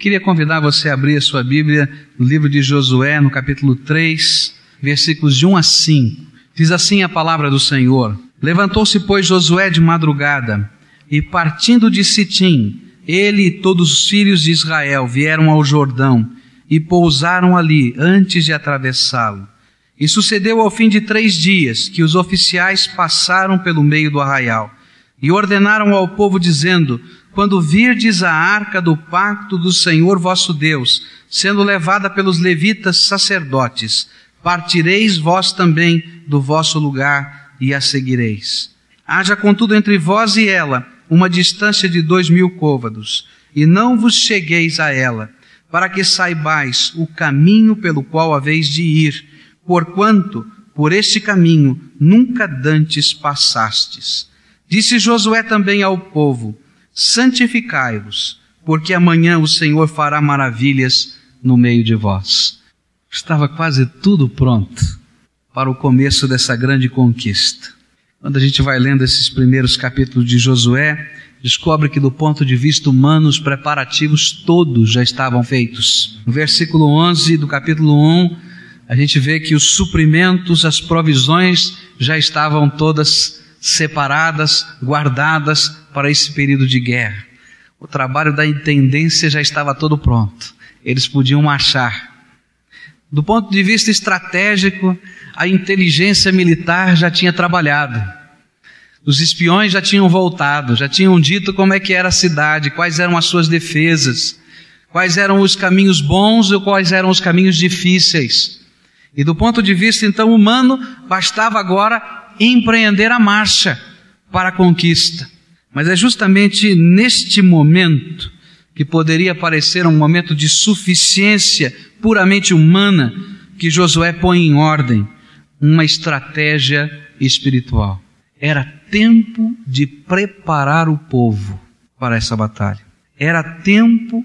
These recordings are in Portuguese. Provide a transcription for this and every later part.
Queria convidar você a abrir a sua Bíblia no livro de Josué, no capítulo 3, versículos de 1 a 5. Diz assim a palavra do Senhor: Levantou-se, pois, Josué de madrugada, e partindo de Sitim, ele e todos os filhos de Israel vieram ao Jordão e pousaram ali antes de atravessá-lo. E sucedeu ao fim de três dias que os oficiais passaram pelo meio do arraial e ordenaram ao povo, dizendo: Quando virdes a arca do pacto do Senhor vosso Deus, sendo levada pelos levitas sacerdotes, partireis vós também do vosso lugar e a seguireis. Haja contudo entre vós e ela uma distância de dois mil côvados, e não vos chegueis a ela, para que saibais o caminho pelo qual haveis de ir, porquanto por este caminho nunca dantes passastes. Disse Josué também ao povo: Santificai-vos, porque amanhã o Senhor fará maravilhas no meio de vós. Estava quase tudo pronto para o começo dessa grande conquista. Quando a gente vai lendo esses primeiros capítulos de Josué, descobre que do ponto de vista humano os preparativos todos já estavam feitos. No versículo 11 do capítulo 1, a gente vê que os suprimentos, as provisões já estavam todas separadas, guardadas para esse período de guerra. O trabalho da intendência já estava todo pronto. Eles podiam marchar. Do ponto de vista estratégico, a inteligência militar já tinha trabalhado. Os espiões já tinham voltado, já tinham dito como é que era a cidade, quais eram as suas defesas, quais eram os caminhos bons ou quais eram os caminhos difíceis. E do ponto de vista então humano, bastava agora empreender a marcha para a conquista. Mas é justamente neste momento, que poderia parecer um momento de suficiência puramente humana, que Josué põe em ordem uma estratégia espiritual. Era tempo de preparar o povo para essa batalha. Era tempo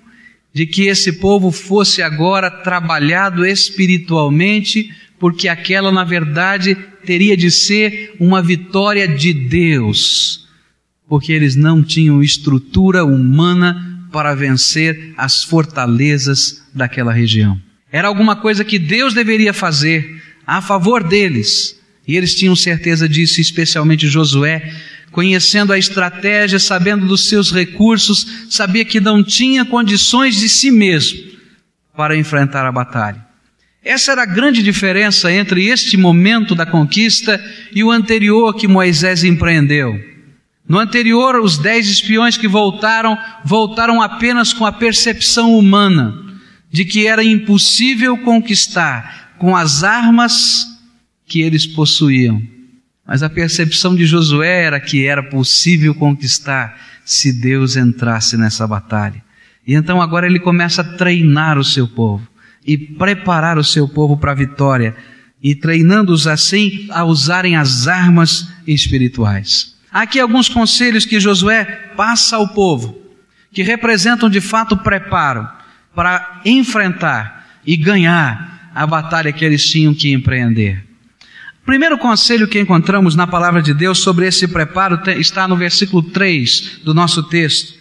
de que esse povo fosse agora trabalhado espiritualmente, porque aquela, na verdade, teria de ser uma vitória de Deus, porque eles não tinham estrutura humana para vencer as fortalezas daquela região. Era alguma coisa que Deus deveria fazer a favor deles, e eles tinham certeza disso, especialmente Josué, conhecendo a estratégia, sabendo dos seus recursos, sabia que não tinha condições de si mesmo para enfrentar a batalha. Essa era a grande diferença entre este momento da conquista e o anterior que Moisés empreendeu. No anterior, os dez espiões que voltaram, voltaram apenas com a percepção humana de que era impossível conquistar com as armas que eles possuíam. Mas a percepção de Josué era que era possível conquistar se Deus entrasse nessa batalha. E então agora ele começa a treinar o seu povo e preparar o seu povo para a vitória e treinando-os assim a usarem as armas espirituais. Aqui alguns conselhos que Josué passa ao povo, que representam de fato o preparo para enfrentar e ganhar a batalha que eles tinham que empreender. O primeiro conselho que encontramos na palavra de Deus sobre esse preparo está no versículo 3 do nosso texto.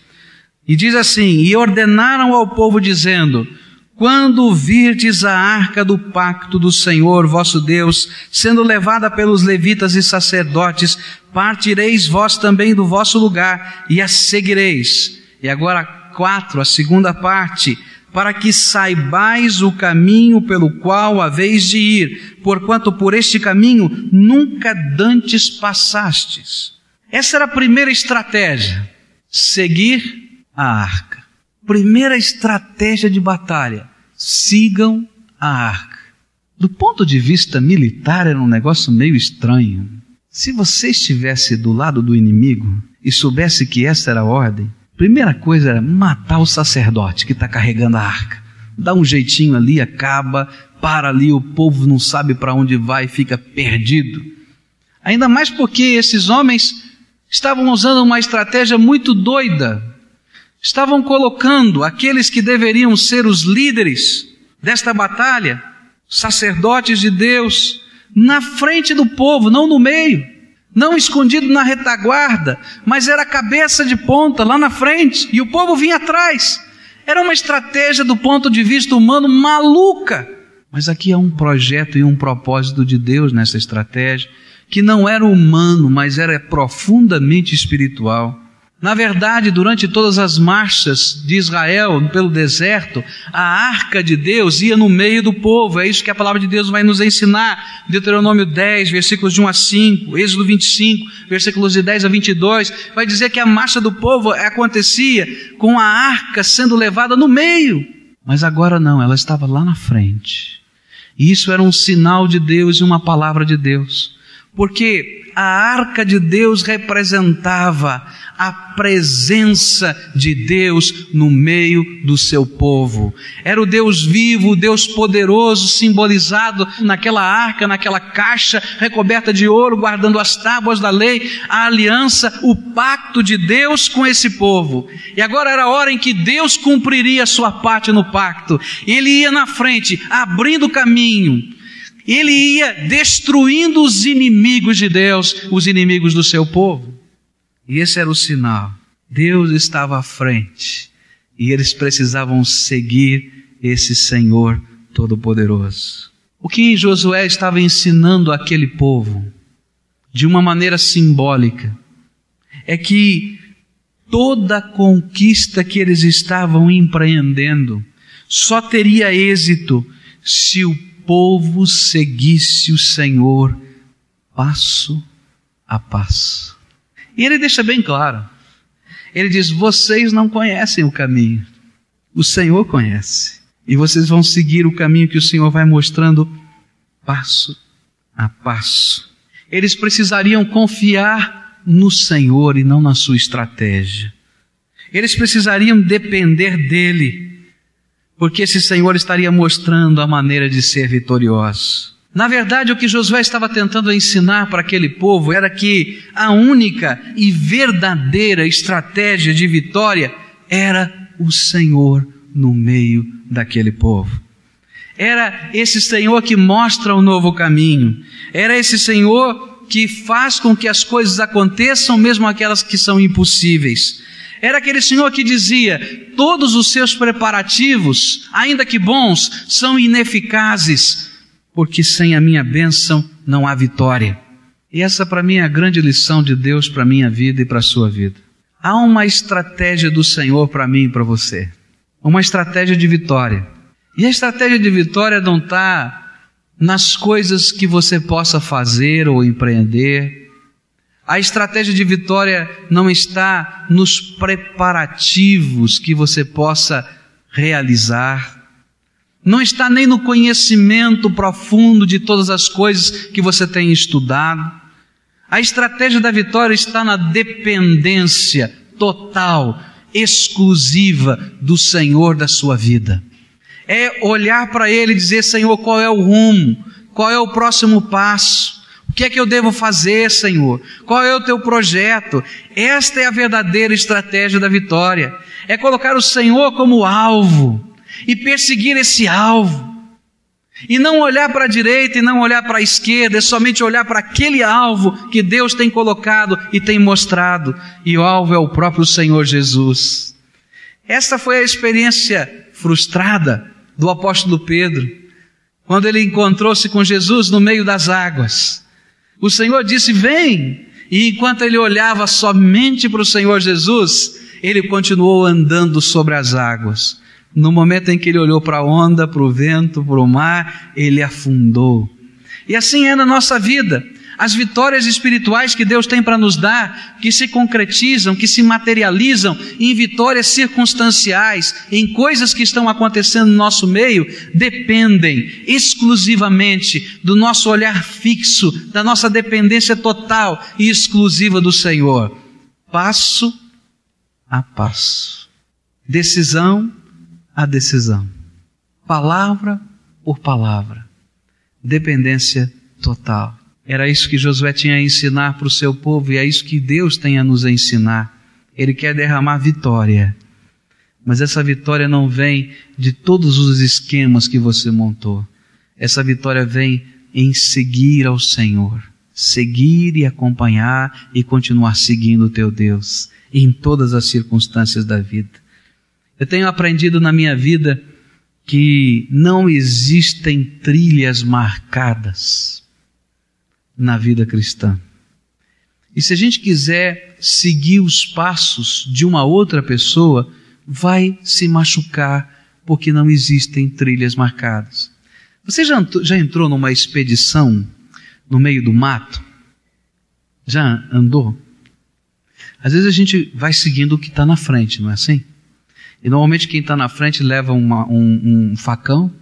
E diz assim: E ordenaram ao povo, dizendo: quando virdes a arca do pacto do Senhor vosso Deus, sendo levada pelos levitas e sacerdotes, partireis vós também do vosso lugar e a seguireis. E agora, quatro, a segunda parte, para que saibais o caminho pelo qual haveis de ir, porquanto por este caminho nunca dantes passastes. Essa era a primeira estratégia, seguir a arca. Primeira estratégia de batalha: sigam a arca. Do ponto de vista militar, era um negócio meio estranho. Se você estivesse do lado do inimigo e soubesse que essa era a ordem, primeira coisa era matar o sacerdote que está carregando a arca. Dá um jeitinho ali, acaba, para ali, o povo não sabe para onde vai, fica perdido. Ainda mais porque esses homens estavam usando uma estratégia muito doida estavam colocando aqueles que deveriam ser os líderes desta batalha, sacerdotes de Deus, na frente do povo, não no meio, não escondido na retaguarda, mas era cabeça de ponta lá na frente, e o povo vinha atrás. Era uma estratégia do ponto de vista humano maluca. Mas aqui há um projeto e um propósito de Deus nessa estratégia, que não era humano, mas era profundamente espiritual. Na verdade, durante todas as marchas de Israel pelo deserto, a arca de Deus ia no meio do povo. É isso que a palavra de Deus vai nos ensinar. Deuteronômio 10, versículos de 1 a 5, Êxodo 25, versículos de 10 a 22, vai dizer que a marcha do povo acontecia com a arca sendo levada no meio. Mas agora não, ela estava lá na frente. E isso era um sinal de Deus e uma palavra de Deus. Porque a arca de Deus representava a presença de Deus no meio do seu povo. Era o Deus vivo, o Deus poderoso, simbolizado naquela arca, naquela caixa recoberta de ouro, guardando as tábuas da lei, a aliança, o pacto de Deus com esse povo. E agora era a hora em que Deus cumpriria a sua parte no pacto. Ele ia na frente, abrindo o caminho. Ele ia destruindo os inimigos de Deus, os inimigos do seu povo. E esse era o sinal. Deus estava à frente e eles precisavam seguir esse Senhor Todo-Poderoso. O que Josué estava ensinando aquele povo, de uma maneira simbólica, é que toda conquista que eles estavam empreendendo só teria êxito se o povo seguisse o Senhor passo a passo. E ele deixa bem claro. Ele diz: Vocês não conhecem o caminho, o Senhor conhece. E vocês vão seguir o caminho que o Senhor vai mostrando passo a passo. Eles precisariam confiar no Senhor e não na sua estratégia. Eles precisariam depender dele, porque esse Senhor estaria mostrando a maneira de ser vitorioso. Na verdade, o que Josué estava tentando ensinar para aquele povo era que a única e verdadeira estratégia de vitória era o Senhor no meio daquele povo. Era esse Senhor que mostra o novo caminho. Era esse Senhor que faz com que as coisas aconteçam, mesmo aquelas que são impossíveis. Era aquele Senhor que dizia: todos os seus preparativos, ainda que bons, são ineficazes porque sem a minha bênção não há vitória. E essa para mim é a grande lição de Deus para minha vida e para a sua vida. Há uma estratégia do Senhor para mim e para você. Uma estratégia de vitória. E a estratégia de vitória não está nas coisas que você possa fazer ou empreender. A estratégia de vitória não está nos preparativos que você possa realizar não está nem no conhecimento profundo de todas as coisas que você tem estudado. A estratégia da vitória está na dependência total, exclusiva do Senhor da sua vida. É olhar para Ele e dizer: Senhor, qual é o rumo? Qual é o próximo passo? O que é que eu devo fazer, Senhor? Qual é o teu projeto? Esta é a verdadeira estratégia da vitória. É colocar o Senhor como alvo e perseguir esse alvo. E não olhar para a direita e não olhar para a esquerda, é somente olhar para aquele alvo que Deus tem colocado e tem mostrado. E o alvo é o próprio Senhor Jesus. Esta foi a experiência frustrada do apóstolo Pedro, quando ele encontrou-se com Jesus no meio das águas. O Senhor disse: Vem! E enquanto ele olhava somente para o Senhor Jesus, ele continuou andando sobre as águas. No momento em que ele olhou para a onda, para o vento, para o mar, ele afundou. E assim é na nossa vida. As vitórias espirituais que Deus tem para nos dar, que se concretizam, que se materializam em vitórias circunstanciais, em coisas que estão acontecendo no nosso meio, dependem exclusivamente do nosso olhar fixo, da nossa dependência total e exclusiva do Senhor. Passo a passo. Decisão a decisão. Palavra por palavra. Dependência total. Era isso que Josué tinha a ensinar para o seu povo e é isso que Deus tem a nos ensinar. Ele quer derramar vitória. Mas essa vitória não vem de todos os esquemas que você montou. Essa vitória vem em seguir ao Senhor. Seguir e acompanhar e continuar seguindo o teu Deus em todas as circunstâncias da vida. Eu tenho aprendido na minha vida que não existem trilhas marcadas na vida cristã. E se a gente quiser seguir os passos de uma outra pessoa, vai se machucar porque não existem trilhas marcadas. Você já, já entrou numa expedição no meio do mato? Já andou? Às vezes a gente vai seguindo o que está na frente, não é assim? E normalmente quem está na frente leva uma, um, um facão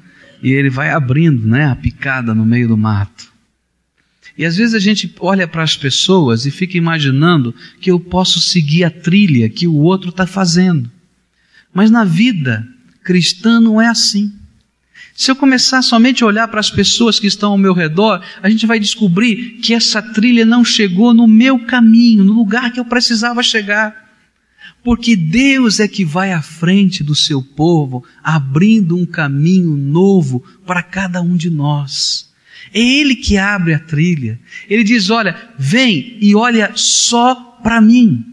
e ele vai abrindo né, a picada no meio do mato. E às vezes a gente olha para as pessoas e fica imaginando que eu posso seguir a trilha que o outro está fazendo. Mas na vida cristã não é assim. Se eu começar somente a olhar para as pessoas que estão ao meu redor, a gente vai descobrir que essa trilha não chegou no meu caminho, no lugar que eu precisava chegar. Porque Deus é que vai à frente do seu povo, abrindo um caminho novo para cada um de nós. É Ele que abre a trilha. Ele diz: Olha, vem e olha só para mim.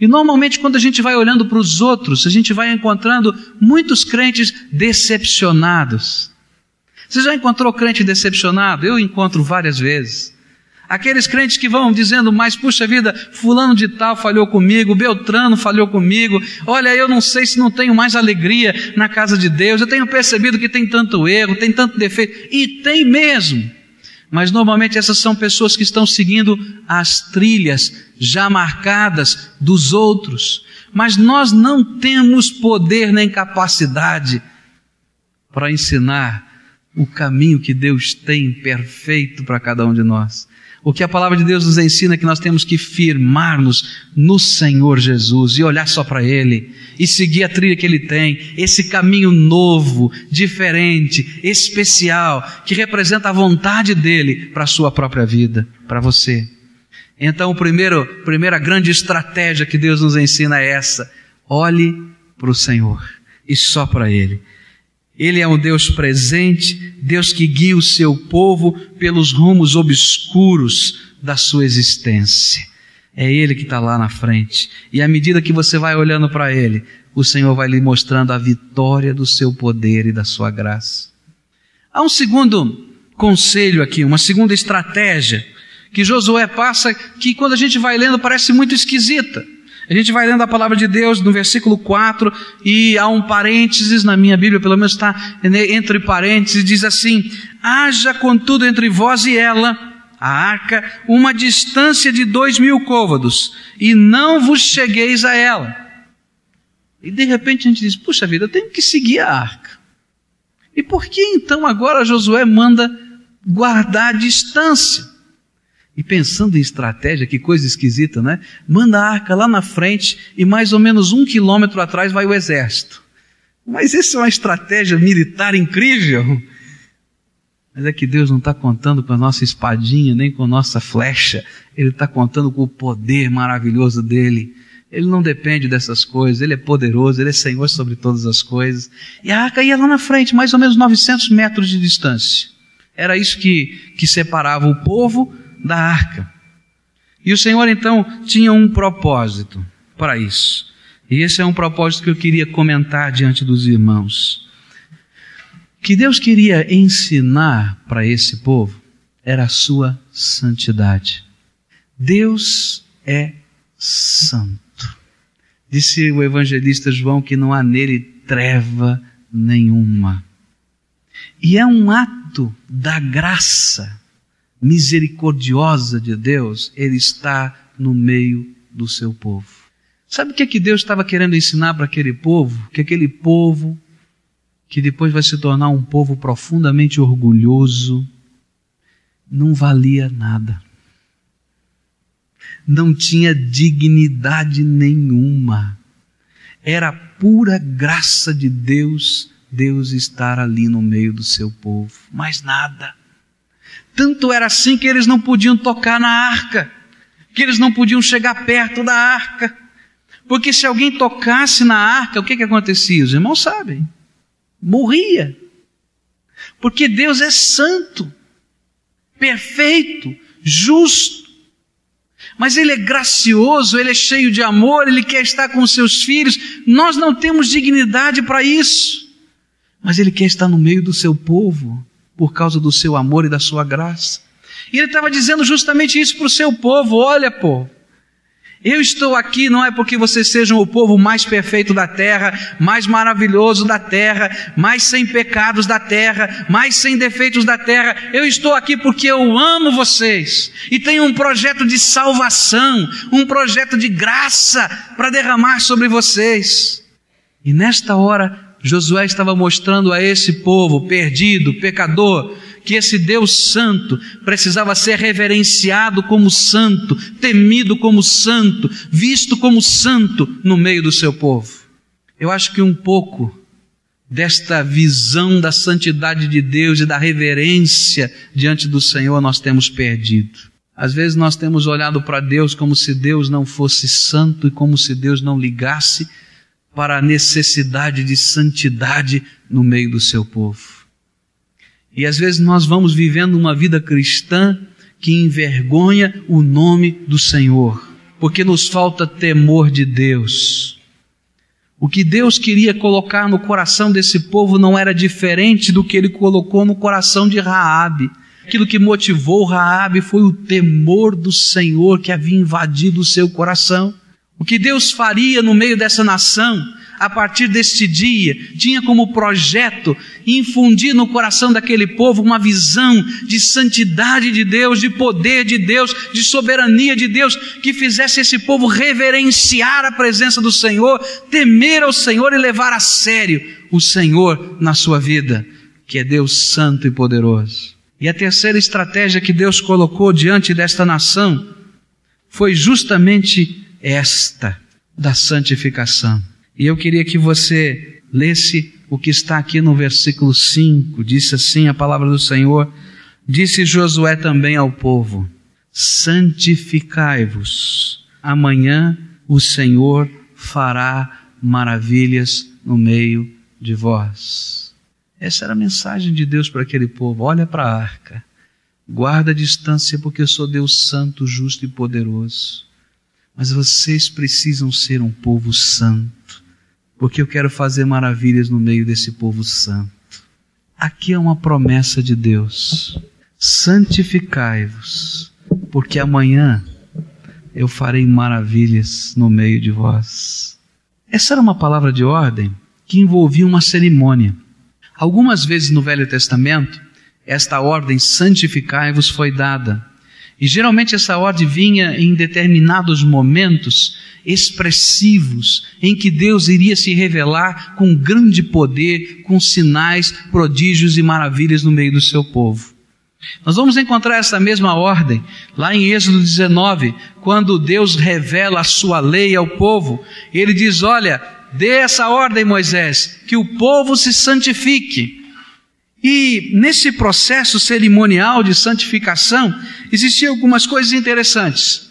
E normalmente, quando a gente vai olhando para os outros, a gente vai encontrando muitos crentes decepcionados. Você já encontrou crente decepcionado? Eu encontro várias vezes. Aqueles crentes que vão dizendo, mas puxa vida, fulano de tal falhou comigo, Beltrano falhou comigo, olha, eu não sei se não tenho mais alegria na casa de Deus, eu tenho percebido que tem tanto erro, tem tanto defeito, e tem mesmo. Mas normalmente essas são pessoas que estão seguindo as trilhas já marcadas dos outros. Mas nós não temos poder nem capacidade para ensinar o caminho que Deus tem perfeito para cada um de nós. O que a palavra de Deus nos ensina é que nós temos que firmar-nos no Senhor Jesus e olhar só para Ele e seguir a trilha que Ele tem, esse caminho novo, diferente, especial, que representa a vontade dEle para a sua própria vida, para você. Então, a primeira grande estratégia que Deus nos ensina é essa: olhe para o Senhor e só para Ele. Ele é um Deus presente, Deus que guia o seu povo pelos rumos obscuros da sua existência. É Ele que está lá na frente. E à medida que você vai olhando para Ele, o Senhor vai lhe mostrando a vitória do seu poder e da sua graça. Há um segundo conselho aqui, uma segunda estratégia que Josué passa que quando a gente vai lendo parece muito esquisita. A gente vai lendo a palavra de Deus no versículo 4 e há um parênteses na minha Bíblia, pelo menos está entre parênteses, diz assim: haja contudo entre vós e ela, a arca, uma distância de dois mil côvados, e não vos chegueis a ela. E de repente a gente diz: puxa vida, eu tenho que seguir a arca. E por que então agora Josué manda guardar a distância? E pensando em estratégia, que coisa esquisita, né? Manda a arca lá na frente e mais ou menos um quilômetro atrás vai o exército. Mas isso é uma estratégia militar incrível. Mas é que Deus não está contando com a nossa espadinha, nem com a nossa flecha. Ele está contando com o poder maravilhoso dele. Ele não depende dessas coisas, ele é poderoso, ele é Senhor sobre todas as coisas. E a arca ia lá na frente, mais ou menos 900 metros de distância. Era isso que, que separava o povo da arca. E o Senhor então tinha um propósito para isso. E esse é um propósito que eu queria comentar diante dos irmãos. Que Deus queria ensinar para esse povo era a sua santidade. Deus é santo. Disse o evangelista João que não há nele treva nenhuma. E é um ato da graça misericordiosa de Deus, Ele está no meio do seu povo. Sabe o que, é que Deus estava querendo ensinar para aquele povo? Que aquele povo, que depois vai se tornar um povo profundamente orgulhoso, não valia nada. Não tinha dignidade nenhuma. Era pura graça de Deus, Deus estar ali no meio do seu povo. Mais nada. Tanto era assim que eles não podiam tocar na arca, que eles não podiam chegar perto da arca. Porque se alguém tocasse na arca, o que, que acontecia? Os irmãos sabem. Morria. Porque Deus é santo, perfeito, justo. Mas Ele é gracioso, Ele é cheio de amor, Ele quer estar com seus filhos. Nós não temos dignidade para isso. Mas Ele quer estar no meio do seu povo, por causa do seu amor e da sua graça. E Ele estava dizendo justamente isso para o seu povo: olha, povo, eu estou aqui não é porque vocês sejam o povo mais perfeito da terra, mais maravilhoso da terra, mais sem pecados da terra, mais sem defeitos da terra. Eu estou aqui porque eu amo vocês e tenho um projeto de salvação, um projeto de graça para derramar sobre vocês. E nesta hora, Josué estava mostrando a esse povo perdido, pecador, que esse Deus santo precisava ser reverenciado como santo, temido como santo, visto como santo no meio do seu povo. Eu acho que um pouco desta visão da santidade de Deus e da reverência diante do Senhor nós temos perdido. Às vezes nós temos olhado para Deus como se Deus não fosse santo e como se Deus não ligasse para a necessidade de santidade no meio do seu povo. E às vezes nós vamos vivendo uma vida cristã que envergonha o nome do Senhor, porque nos falta temor de Deus. O que Deus queria colocar no coração desse povo não era diferente do que ele colocou no coração de Raabe. Aquilo que motivou Raabe foi o temor do Senhor que havia invadido o seu coração. O que Deus faria no meio dessa nação a partir deste dia, tinha como projeto infundir no coração daquele povo uma visão de santidade de Deus, de poder de Deus, de soberania de Deus, que fizesse esse povo reverenciar a presença do Senhor, temer ao Senhor e levar a sério o Senhor na sua vida, que é Deus santo e poderoso. E a terceira estratégia que Deus colocou diante desta nação foi justamente esta da santificação. E eu queria que você lesse o que está aqui no versículo 5. Disse assim a palavra do Senhor: Disse Josué também ao povo: Santificai-vos, amanhã o Senhor fará maravilhas no meio de vós. Essa era a mensagem de Deus para aquele povo. Olha para a arca. Guarda a distância, porque eu sou Deus santo, justo e poderoso. Mas vocês precisam ser um povo santo porque eu quero fazer maravilhas no meio desse povo santo. Aqui é uma promessa de Deus: santificai-vos, porque amanhã eu farei maravilhas no meio de vós. Essa era uma palavra de ordem que envolvia uma cerimônia. Algumas vezes no Velho Testamento, esta ordem santificai-vos foi dada. E geralmente essa ordem vinha em determinados momentos expressivos em que Deus iria se revelar com grande poder, com sinais, prodígios e maravilhas no meio do seu povo. Nós vamos encontrar essa mesma ordem lá em Êxodo 19, quando Deus revela a sua lei ao povo. Ele diz: Olha, dê essa ordem, Moisés, que o povo se santifique. E nesse processo cerimonial de santificação, existiam algumas coisas interessantes.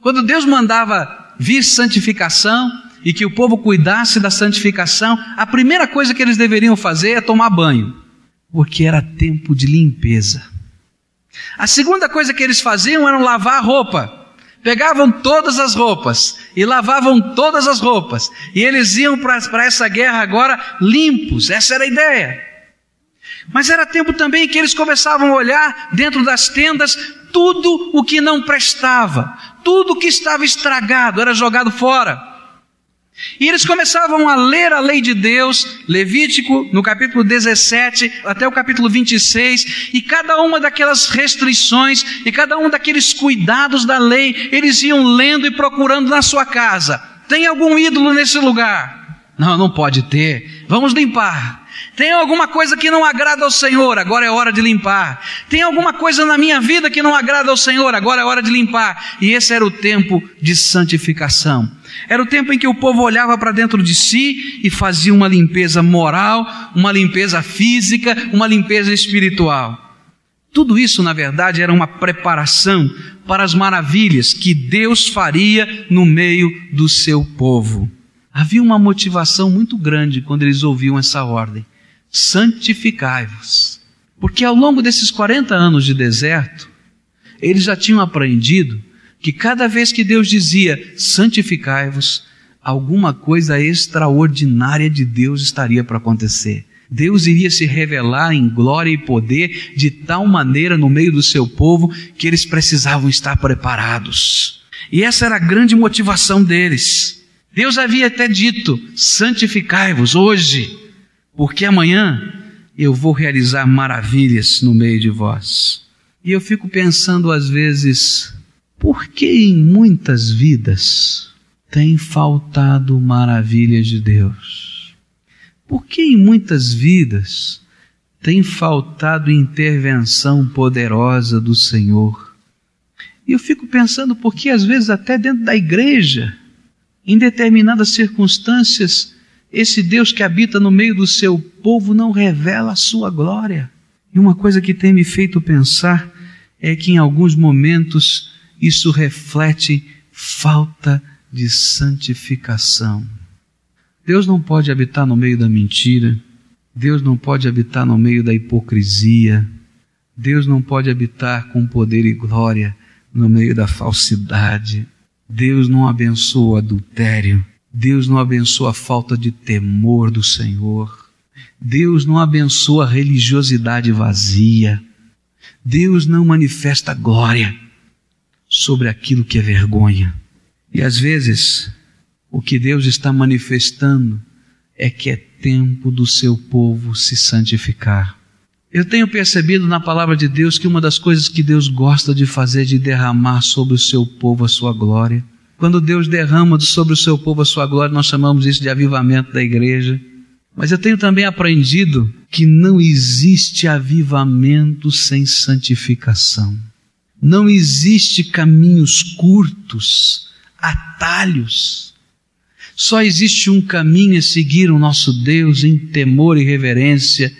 Quando Deus mandava vir santificação e que o povo cuidasse da santificação, a primeira coisa que eles deveriam fazer é tomar banho, porque era tempo de limpeza. A segunda coisa que eles faziam era lavar a roupa. Pegavam todas as roupas e lavavam todas as roupas, e eles iam para essa guerra agora limpos, essa era a ideia. Mas era tempo também que eles começavam a olhar dentro das tendas tudo o que não prestava, tudo que estava estragado era jogado fora. E eles começavam a ler a lei de Deus, Levítico, no capítulo 17 até o capítulo 26, e cada uma daquelas restrições e cada um daqueles cuidados da lei, eles iam lendo e procurando na sua casa. Tem algum ídolo nesse lugar? Não, não pode ter. Vamos limpar. Tem alguma coisa que não agrada ao Senhor, agora é hora de limpar. Tem alguma coisa na minha vida que não agrada ao Senhor, agora é hora de limpar. E esse era o tempo de santificação. Era o tempo em que o povo olhava para dentro de si e fazia uma limpeza moral, uma limpeza física, uma limpeza espiritual. Tudo isso, na verdade, era uma preparação para as maravilhas que Deus faria no meio do seu povo. Havia uma motivação muito grande quando eles ouviam essa ordem santificai-vos. Porque ao longo desses 40 anos de deserto, eles já tinham aprendido que cada vez que Deus dizia santificai-vos, alguma coisa extraordinária de Deus estaria para acontecer. Deus iria se revelar em glória e poder de tal maneira no meio do seu povo que eles precisavam estar preparados. E essa era a grande motivação deles. Deus havia até dito: santificai-vos hoje, porque amanhã eu vou realizar maravilhas no meio de vós. E eu fico pensando às vezes, por que em muitas vidas tem faltado maravilhas de Deus? Por que em muitas vidas tem faltado intervenção poderosa do Senhor? E eu fico pensando porque às vezes até dentro da igreja, em determinadas circunstâncias, esse Deus que habita no meio do seu povo não revela a sua glória. E uma coisa que tem me feito pensar é que em alguns momentos isso reflete falta de santificação. Deus não pode habitar no meio da mentira, Deus não pode habitar no meio da hipocrisia, Deus não pode habitar com poder e glória no meio da falsidade. Deus não abençoa o adultério, Deus não abençoa a falta de temor do Senhor, Deus não abençoa a religiosidade vazia, Deus não manifesta glória sobre aquilo que é vergonha. E às vezes o que Deus está manifestando é que é tempo do seu povo se santificar. Eu tenho percebido na palavra de Deus que uma das coisas que Deus gosta de fazer é de derramar sobre o seu povo a sua glória. Quando Deus derrama sobre o seu povo a sua glória, nós chamamos isso de avivamento da igreja. Mas eu tenho também aprendido que não existe avivamento sem santificação. Não existe caminhos curtos, atalhos só existe um caminho a seguir o nosso Deus em temor e reverência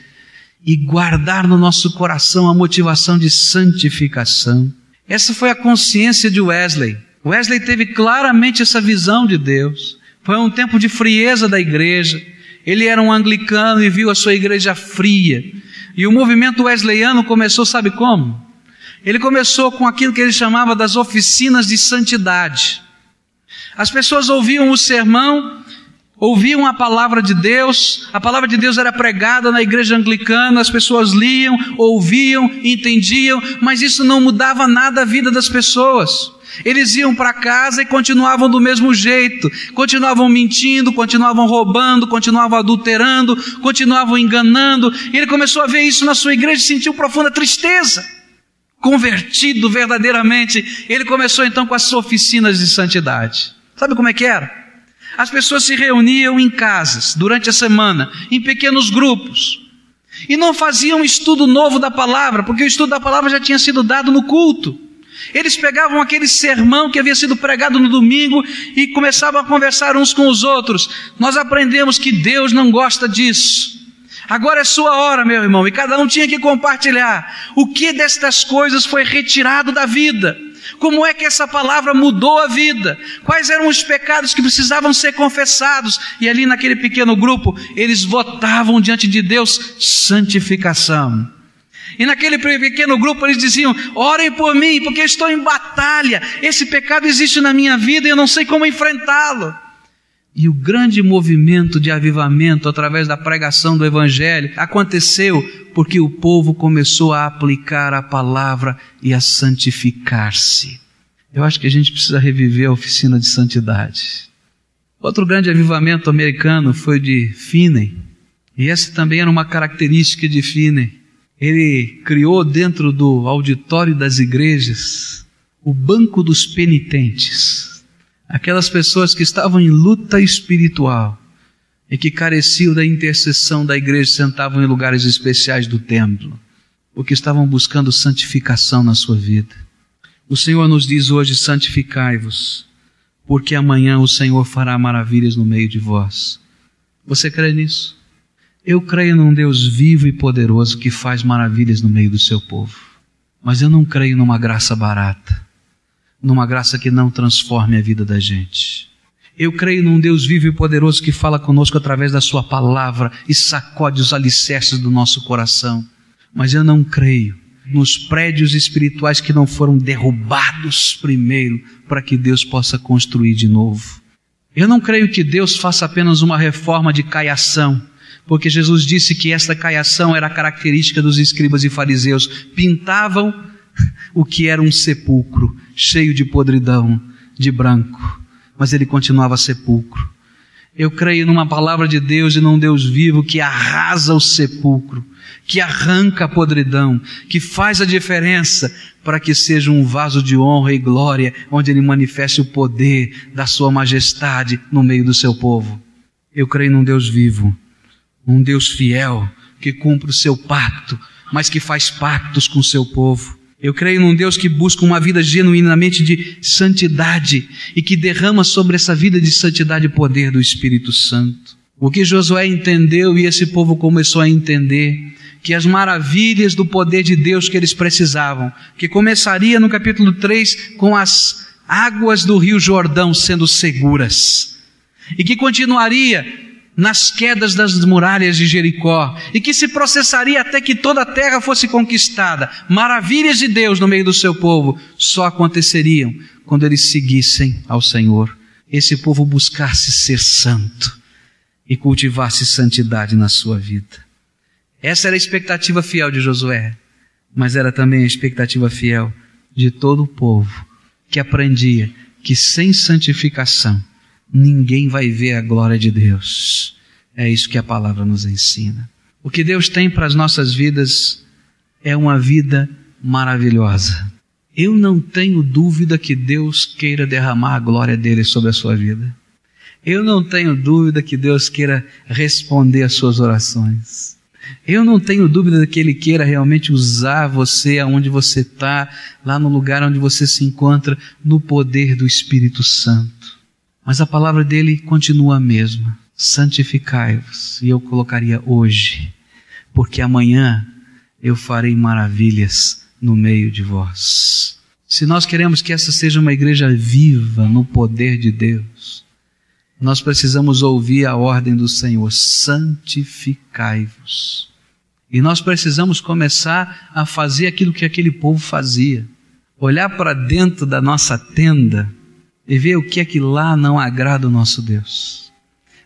e guardar no nosso coração a motivação de santificação. Essa foi a consciência de Wesley. Wesley teve claramente essa visão de Deus. Foi um tempo de frieza da igreja. Ele era um anglicano e viu a sua igreja fria. E o movimento wesleyano começou, sabe como? Ele começou com aquilo que ele chamava das oficinas de santidade. As pessoas ouviam o sermão, ouviam a palavra de Deus, a palavra de Deus era pregada na igreja anglicana, as pessoas liam, ouviam, entendiam, mas isso não mudava nada a vida das pessoas. Eles iam para casa e continuavam do mesmo jeito, continuavam mentindo, continuavam roubando, continuavam adulterando, continuavam enganando. E ele começou a ver isso na sua igreja e sentiu profunda tristeza. Convertido verdadeiramente, ele começou então com as oficinas de santidade. Sabe como é que era? As pessoas se reuniam em casas durante a semana, em pequenos grupos, e não faziam estudo novo da palavra, porque o estudo da palavra já tinha sido dado no culto. Eles pegavam aquele sermão que havia sido pregado no domingo e começavam a conversar uns com os outros. Nós aprendemos que Deus não gosta disso. Agora é sua hora, meu irmão, e cada um tinha que compartilhar o que destas coisas foi retirado da vida. Como é que essa palavra mudou a vida? Quais eram os pecados que precisavam ser confessados? E ali naquele pequeno grupo, eles votavam diante de Deus santificação. E naquele pequeno grupo eles diziam: orem por mim, porque estou em batalha. Esse pecado existe na minha vida e eu não sei como enfrentá-lo. E o grande movimento de avivamento através da pregação do Evangelho aconteceu porque o povo começou a aplicar a palavra e a santificar-se. Eu acho que a gente precisa reviver a oficina de santidade. Outro grande avivamento americano foi de Finney, e essa também era uma característica de Finney. Ele criou dentro do auditório das igrejas o banco dos penitentes aquelas pessoas que estavam em luta espiritual e que careciam da intercessão da igreja sentavam em lugares especiais do templo, porque estavam buscando santificação na sua vida. O Senhor nos diz hoje: santificai-vos, porque amanhã o Senhor fará maravilhas no meio de vós. Você crê nisso? Eu creio num Deus vivo e poderoso que faz maravilhas no meio do seu povo. Mas eu não creio numa graça barata numa graça que não transforme a vida da gente. Eu creio num Deus vivo e poderoso que fala conosco através da Sua palavra e sacode os alicerces do nosso coração. Mas eu não creio nos prédios espirituais que não foram derrubados primeiro para que Deus possa construir de novo. Eu não creio que Deus faça apenas uma reforma de caiação, porque Jesus disse que esta caiação era característica dos escribas e fariseus. Pintavam o que era um sepulcro, cheio de podridão, de branco, mas ele continuava sepulcro. Eu creio numa palavra de Deus e num Deus vivo que arrasa o sepulcro, que arranca a podridão, que faz a diferença para que seja um vaso de honra e glória, onde ele manifeste o poder da sua majestade no meio do seu povo. Eu creio num Deus vivo, um Deus fiel, que cumpre o seu pacto, mas que faz pactos com o seu povo. Eu creio num Deus que busca uma vida genuinamente de santidade e que derrama sobre essa vida de santidade poder do Espírito Santo. O que Josué entendeu e esse povo começou a entender que as maravilhas do poder de Deus que eles precisavam, que começaria no capítulo 3 com as águas do Rio Jordão sendo seguras, e que continuaria nas quedas das muralhas de Jericó e que se processaria até que toda a terra fosse conquistada. Maravilhas de Deus no meio do seu povo só aconteceriam quando eles seguissem ao Senhor. Esse povo buscasse ser santo e cultivasse santidade na sua vida. Essa era a expectativa fiel de Josué, mas era também a expectativa fiel de todo o povo que aprendia que sem santificação ninguém vai ver a glória de Deus. É isso que a palavra nos ensina. O que Deus tem para as nossas vidas é uma vida maravilhosa. Eu não tenho dúvida que Deus queira derramar a glória dele sobre a sua vida. Eu não tenho dúvida que Deus queira responder às suas orações. Eu não tenho dúvida que Ele queira realmente usar você aonde você está, lá no lugar onde você se encontra, no poder do Espírito Santo. Mas a palavra dele continua a mesma. Santificai-vos. E eu colocaria hoje, porque amanhã eu farei maravilhas no meio de vós. Se nós queremos que essa seja uma igreja viva no poder de Deus, nós precisamos ouvir a ordem do Senhor: santificai-vos. E nós precisamos começar a fazer aquilo que aquele povo fazia. Olhar para dentro da nossa tenda e ver o que é que lá não agrada o nosso Deus.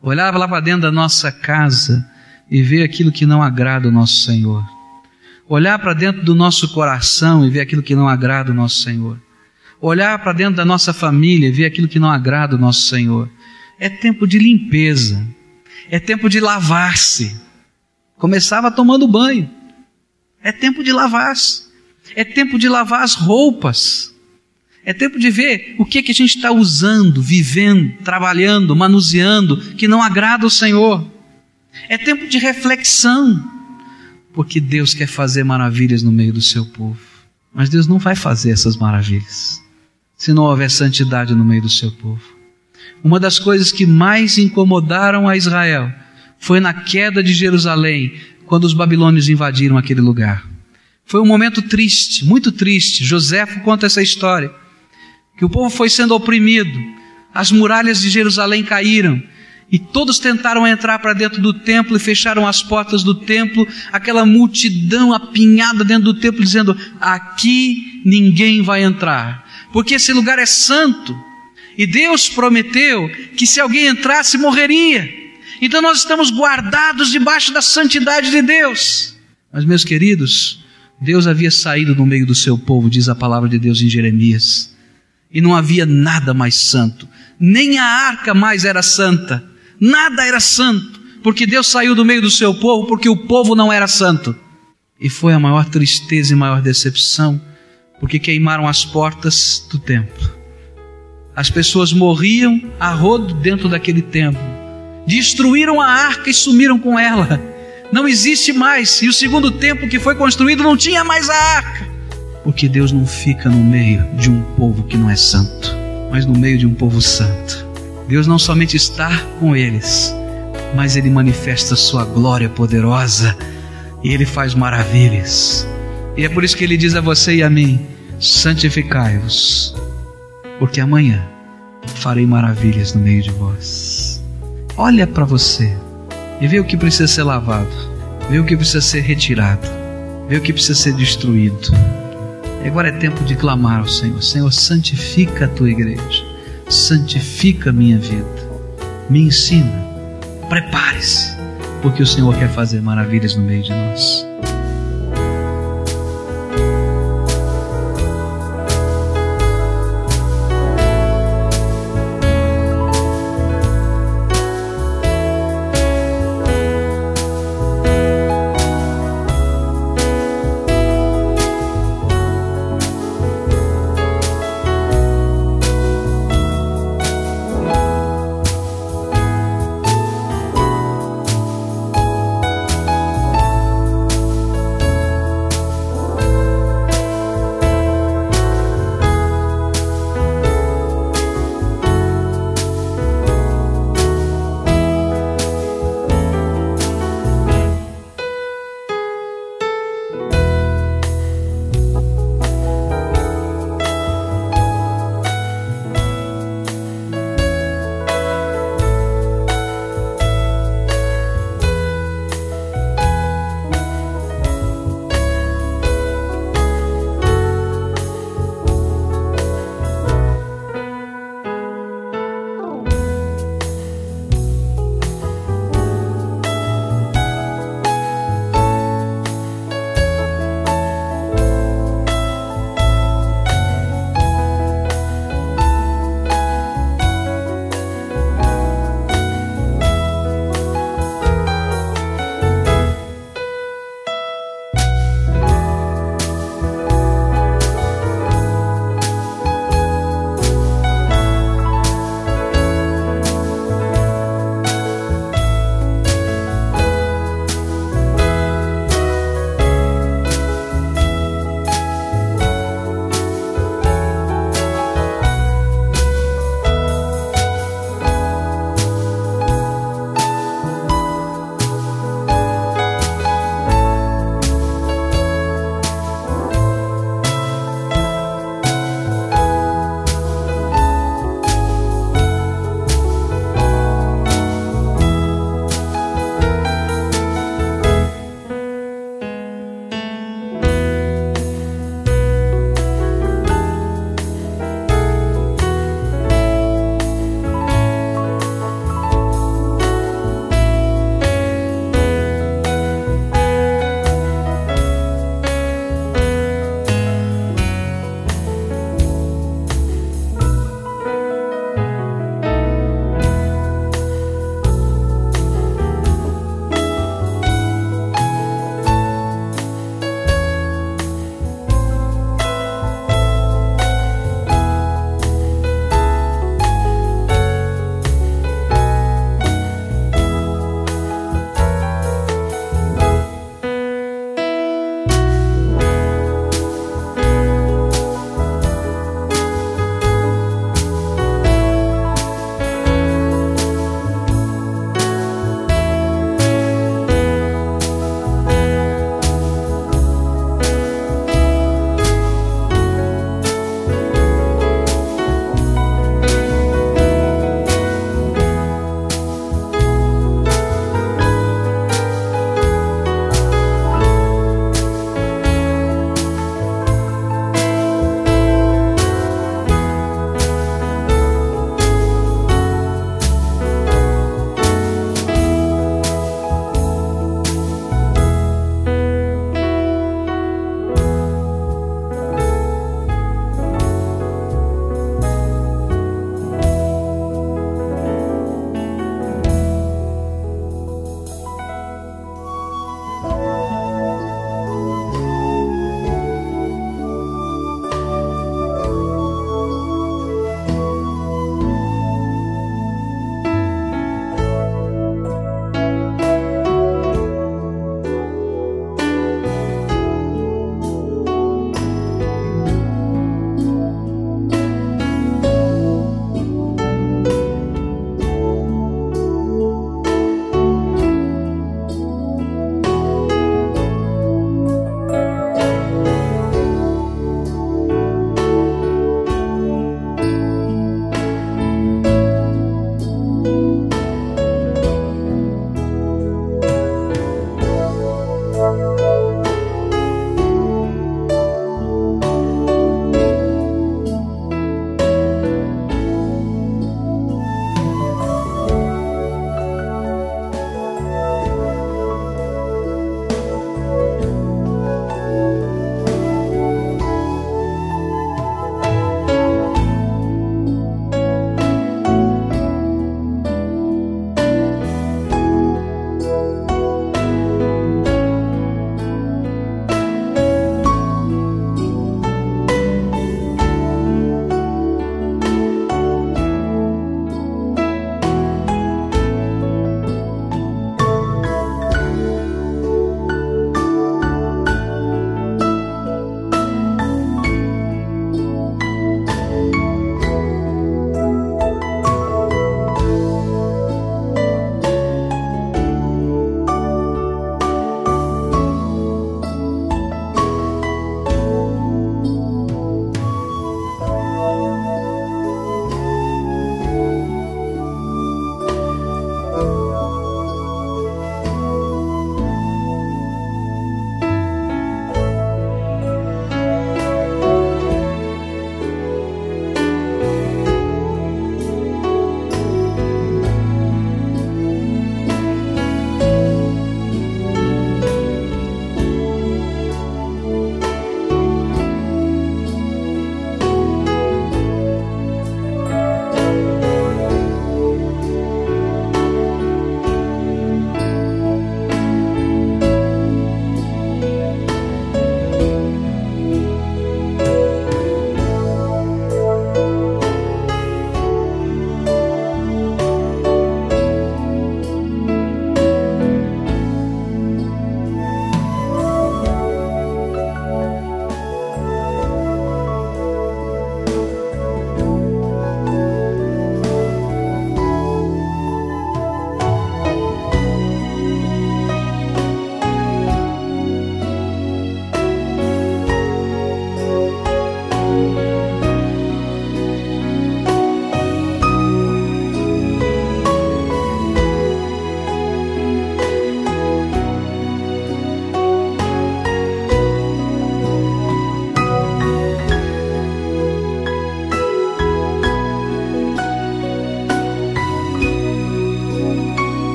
Olhar lá para dentro da nossa casa e ver aquilo que não agrada o nosso Senhor. Olhar para dentro do nosso coração e ver aquilo que não agrada o nosso Senhor. Olhar para dentro da nossa família e ver aquilo que não agrada o nosso Senhor. É tempo de limpeza. É tempo de lavar-se. Começava tomando banho. É tempo de lavar-se. É tempo de lavar as roupas. É tempo de ver o que, é que a gente está usando, vivendo, trabalhando, manuseando, que não agrada o Senhor. É tempo de reflexão, porque Deus quer fazer maravilhas no meio do seu povo. Mas Deus não vai fazer essas maravilhas se não houver santidade no meio do seu povo. Uma das coisas que mais incomodaram a Israel foi na queda de Jerusalém, quando os babilônios invadiram aquele lugar. Foi um momento triste, muito triste. José conta essa história que o povo foi sendo oprimido, as muralhas de Jerusalém caíram, e todos tentaram entrar para dentro do templo e fecharam as portas do templo, aquela multidão apinhada dentro do templo, dizendo: aqui ninguém vai entrar, porque esse lugar é santo, e Deus prometeu que se alguém entrasse, morreria. Então nós estamos guardados debaixo da santidade de Deus. Mas, meus queridos, Deus havia saído no meio do seu povo, diz a palavra de Deus em Jeremias e não havia nada mais santo. Nem a arca mais era santa. Nada era santo. Porque Deus saiu do meio do seu povo, porque o povo não era santo. E foi a maior tristeza e maior decepção, porque queimaram as portas do templo. As pessoas morriam a rodo dentro daquele templo. Destruíram a arca e sumiram com ela. Não existe mais. E o segundo templo que foi construído não tinha mais a arca. Porque Deus não fica no meio de um povo que não é santo, mas no meio de um povo santo. Deus não somente está com eles, mas Ele manifesta Sua glória poderosa e Ele faz maravilhas. E é por isso que Ele diz a você e a mim: santificai-vos, porque amanhã farei maravilhas no meio de vós. Olha para você e vê o que precisa ser lavado, vê o que precisa ser retirado vê o que precisa ser destruído. E agora é tempo de clamar ao Senhor: Senhor, santifica a tua igreja, santifica a minha vida, me ensina, prepare-se, porque o Senhor quer fazer maravilhas no meio de nós.